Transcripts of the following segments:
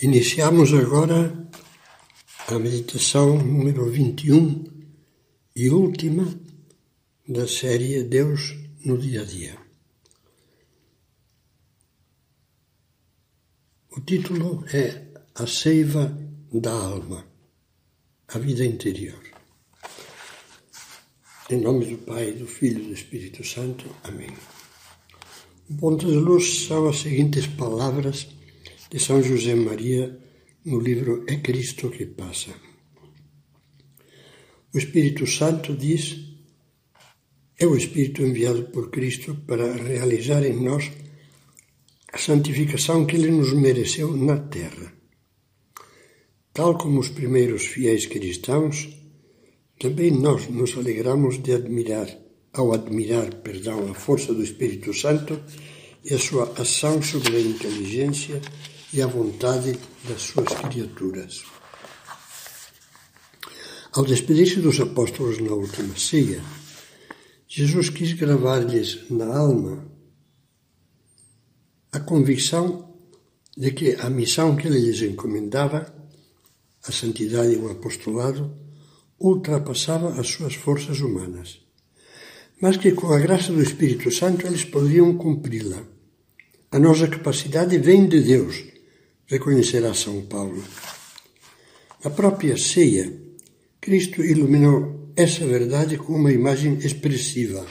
Iniciamos agora a meditação número 21 e última da série Deus no Dia a Dia. O título é A Seiva da Alma, a Vida Interior. Em nome do Pai, do Filho e do Espírito Santo. Amém. O ponto de luz são as seguintes palavras de São José Maria no livro É Cristo que Passa. O Espírito Santo diz: é o Espírito enviado por Cristo para realizar em nós a santificação que ele nos mereceu na terra. Tal como os primeiros fiéis cristãos, também nós nos alegramos de admirar, ao admirar, perdão, a força do Espírito Santo e a sua ação sobre a inteligência e a vontade das suas criaturas. Ao despedir-se dos apóstolos na última ceia, Jesus quis gravar-lhes na alma a convicção de que a missão que ele lhes encomendava, a santidade e o apostolado, ultrapassava as suas forças humanas, mas que com a graça do Espírito Santo eles poderiam cumpri-la. A nossa capacidade vem de Deus, reconhecerá São Paulo. Na própria ceia, Cristo iluminou essa verdade com uma imagem expressiva,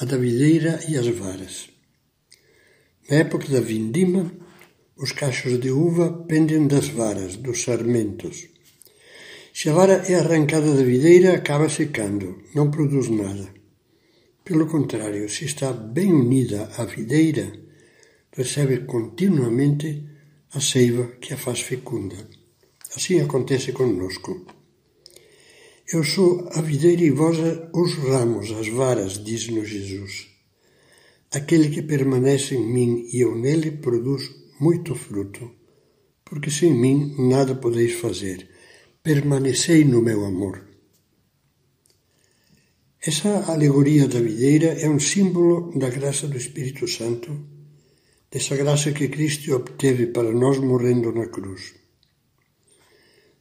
a da videira e as varas. Na época da vindima, os cachos de uva pendem das varas, dos sarmentos. Se a vara é arrancada da videira, acaba secando, não produz nada. Pelo contrário, se está bem unida à videira, recebe continuamente a seiva que a faz fecunda. Assim acontece conosco. Eu sou a videira e vós os ramos, as varas, diz-nos Jesus. Aquele que permanece em mim e eu nele produz muito fruto, porque sem mim nada podeis fazer. Permanecei no meu amor. Essa alegoria da videira é um símbolo da graça do Espírito Santo dessa graça que Cristo obteve para nós morrendo na cruz.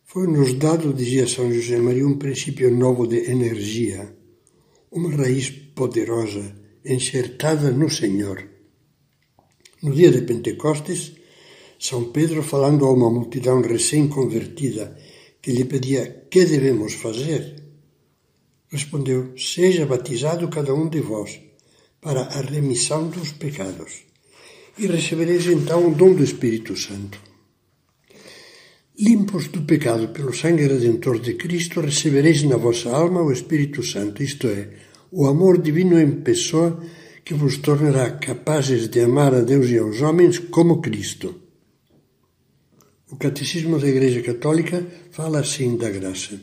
Foi-nos dado, dizia São José Maria, um princípio novo de energia, uma raiz poderosa enxertada no Senhor. No dia de Pentecostes, São Pedro, falando a uma multidão recém-convertida que lhe pedia que devemos fazer, respondeu: Seja batizado cada um de vós para a remissão dos pecados e recebereis então o dom do Espírito Santo. Limpos do pecado pelo sangue redentor de Cristo, recebereis na vossa alma o Espírito Santo, isto é, o amor divino em pessoa que vos tornará capazes de amar a Deus e aos homens como Cristo. O Catecismo da Igreja Católica fala assim da graça.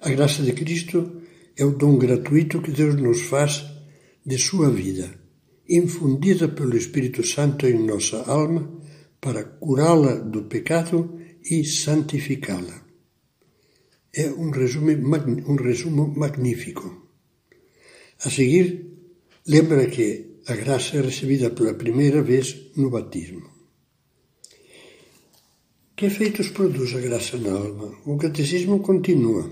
A graça de Cristo é o dom gratuito que Deus nos faz de sua vida infundida pelo Espírito Santo em nossa alma para curá-la do pecado e santificá-la. É um resumo, um resumo magnífico. A seguir, lembra que a graça é recebida pela primeira vez no batismo. Que efeitos produz a graça na alma? O catecismo continua.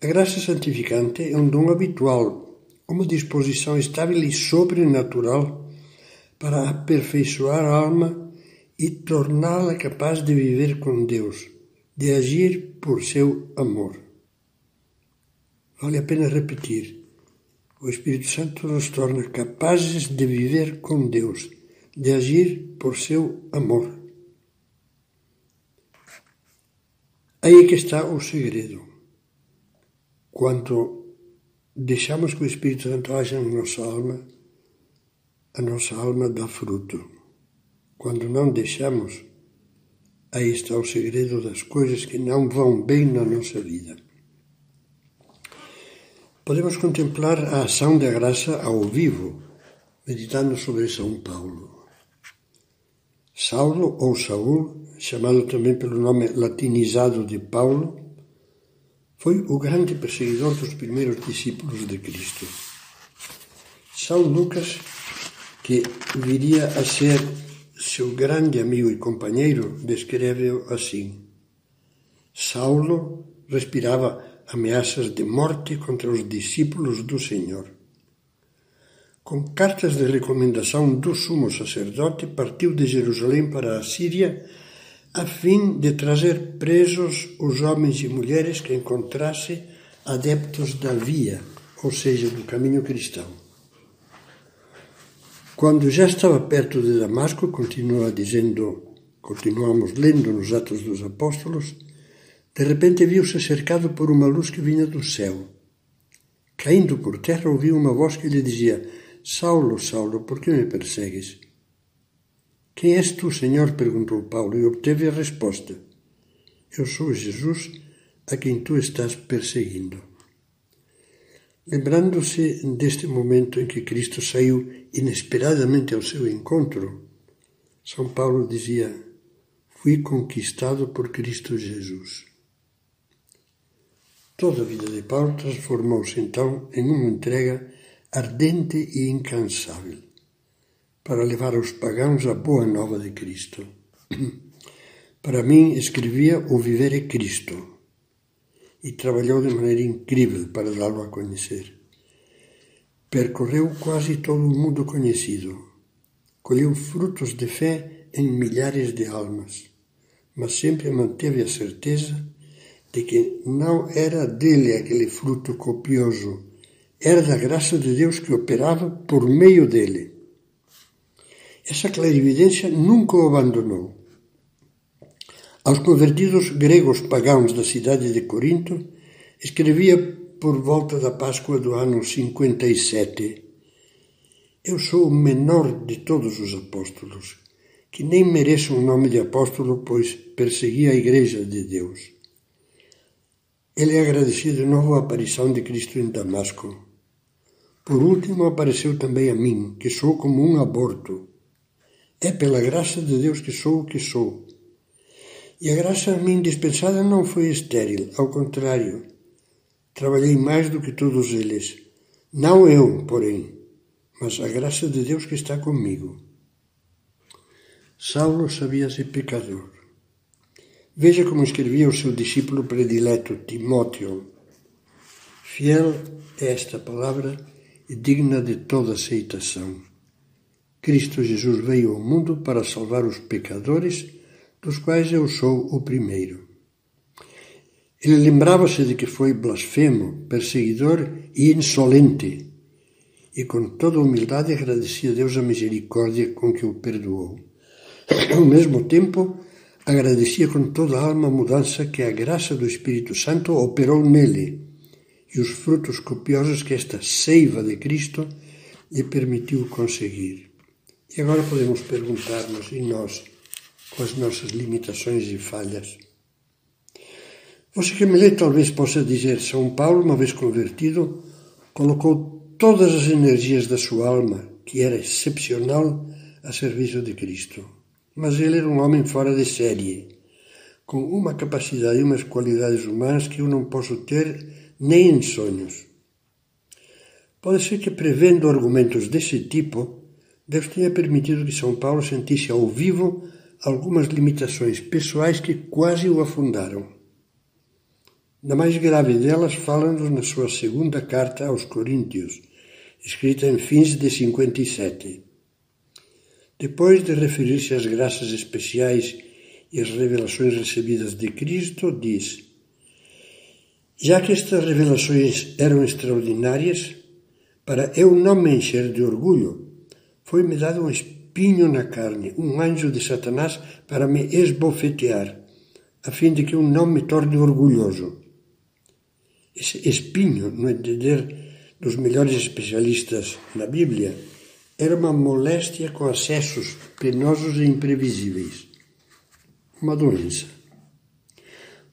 A graça santificante é um dom habitual uma disposição estável e sobrenatural para aperfeiçoar a alma e torná-la capaz de viver com Deus, de agir por seu amor. Vale a pena repetir. O Espírito Santo nos torna capazes de viver com Deus, de agir por seu amor. Aí que está o segredo. Quanto deixamos que o Espírito Santo haja na nossa alma, a nossa alma dá fruto. Quando não deixamos, aí está o segredo das coisas que não vão bem na nossa vida. Podemos contemplar a ação da graça ao vivo, meditando sobre São Paulo. Saulo ou Saul, chamado também pelo nome latinizado de Paulo, foi o grande perseguidor dos primeiros discípulos de Cristo. São Lucas, que viria a ser seu grande amigo e companheiro descreve-o assim. Saulo respirava ameaças de morte contra os discípulos do Senhor. Com cartas de recomendação do sumo sacerdote, partiu de Jerusalém para a Síria a fim de trazer presos os homens e mulheres que encontrasse adeptos da via, ou seja, do caminho cristão. Quando já estava perto de Damasco, continua dizendo, continuamos lendo nos Atos dos Apóstolos, de repente viu-se cercado por uma luz que vinha do céu. Caindo por terra, ouviu uma voz que lhe dizia: Saulo, Saulo, por que me persegues? Quem és tu, Senhor? perguntou Paulo e obteve a resposta: Eu sou Jesus a quem tu estás perseguindo. Lembrando-se deste momento em que Cristo saiu inesperadamente ao seu encontro, São Paulo dizia: Fui conquistado por Cristo Jesus. Toda a vida de Paulo transformou-se então em uma entrega ardente e incansável para levar aos pagãos a boa nova de Cristo. Para mim, escrevia O Viver é Cristo e trabalhou de maneira incrível para dá-lo a conhecer. Percorreu quase todo o mundo conhecido, colheu frutos de fé em milhares de almas, mas sempre manteve a certeza de que não era dele aquele fruto copioso, era da graça de Deus que operava por meio dele. Essa clarividência nunca o abandonou. Aos convertidos gregos pagãos da cidade de Corinto, escrevia por volta da Páscoa do ano 57. Eu sou o menor de todos os apóstolos, que nem mereço o nome de apóstolo, pois persegui a Igreja de Deus. Ele agradeceu de novo a aparição de Cristo em Damasco. Por último, apareceu também a mim, que sou como um aborto. É pela graça de Deus que sou o que sou. E a graça a mim dispensada não foi estéril, ao contrário. Trabalhei mais do que todos eles. Não eu, porém, mas a graça de Deus que está comigo. Saulo sabia-se pecador. Veja como escrevia o seu discípulo predileto, Timóteo. Fiel é esta palavra e digna de toda aceitação. Cristo Jesus veio ao mundo para salvar os pecadores, dos quais eu sou o primeiro. Ele lembrava-se de que foi blasfemo, perseguidor e insolente, e com toda humildade agradecia a Deus a misericórdia com que o perdoou. Ao mesmo tempo, agradecia com toda a alma a mudança que a graça do Espírito Santo operou nele e os frutos copiosos que esta seiva de Cristo lhe permitiu conseguir. E agora podemos perguntar-nos, e nós, com as nossas limitações e falhas? Você que me lê talvez possa dizer: São Paulo, uma vez convertido, colocou todas as energias da sua alma, que era excepcional, a serviço de Cristo mas ele era um homem fora de série, com uma capacidade e umas qualidades humanas que eu não posso ter nem em sonhos. Pode ser que, prevendo argumentos desse tipo, Deus tenha permitido que São Paulo sentisse ao vivo algumas limitações pessoais que quase o afundaram. Na mais grave delas, fala-nos na sua segunda carta aos Coríntios, escrita em fins de 57. Depois de referir-se às graças especiais e às revelações recebidas de Cristo, diz: Já que estas revelações eram extraordinárias, para eu não me encher de orgulho, foi-me dado um espinho na carne, um anjo de Satanás para me esbofetear, a fim de que eu não me torne orgulhoso. Esse espinho, no entender dos melhores especialistas na Bíblia, era uma moléstia com acessos penosos e imprevisíveis. Uma doença.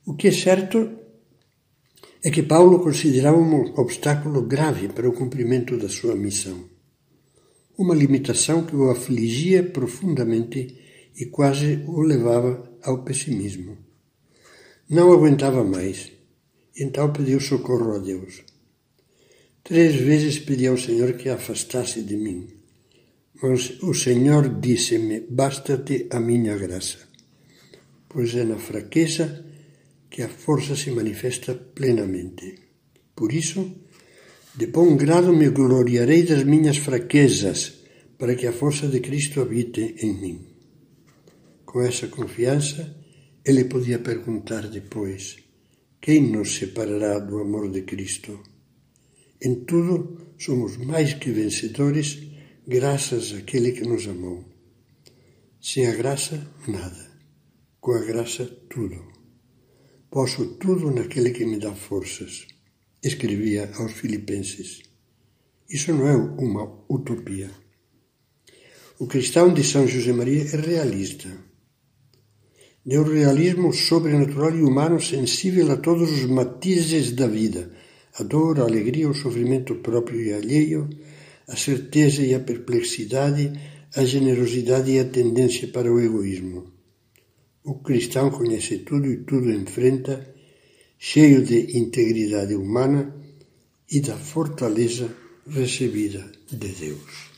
O que é certo é que Paulo considerava um obstáculo grave para o cumprimento da sua missão. Uma limitação que o afligia profundamente e quase o levava ao pessimismo. Não aguentava mais, então pediu socorro a Deus. Três vezes pedi ao Senhor que a afastasse de mim Mas o Senhor disse-me: Basta-te a minha graça, pois é na fraqueza que a força se manifesta plenamente. Por isso, de bom grado me gloriarei das minhas fraquezas, para que a força de Cristo habite em mim. Com essa confiança, ele podia perguntar depois: Quem nos separará do amor de Cristo? Em tudo somos mais que vencedores, graças àquele que nos amou. Sem a graça, nada. Com a graça, tudo. Posso tudo naquele que me dá forças, escrevia aos Filipenses. Isso não é uma utopia. O cristão de São José Maria é realista. De um realismo sobrenatural e humano sensível a todos os matizes da vida, a dor, a alegria, o sofrimento próprio e alheio, a certeza e a perplexidade, a generosidade e a tendência para o egoísmo. O cristão conhece tudo e tudo enfrenta, cheio de integridade humana e da fortaleza recebida de Deus.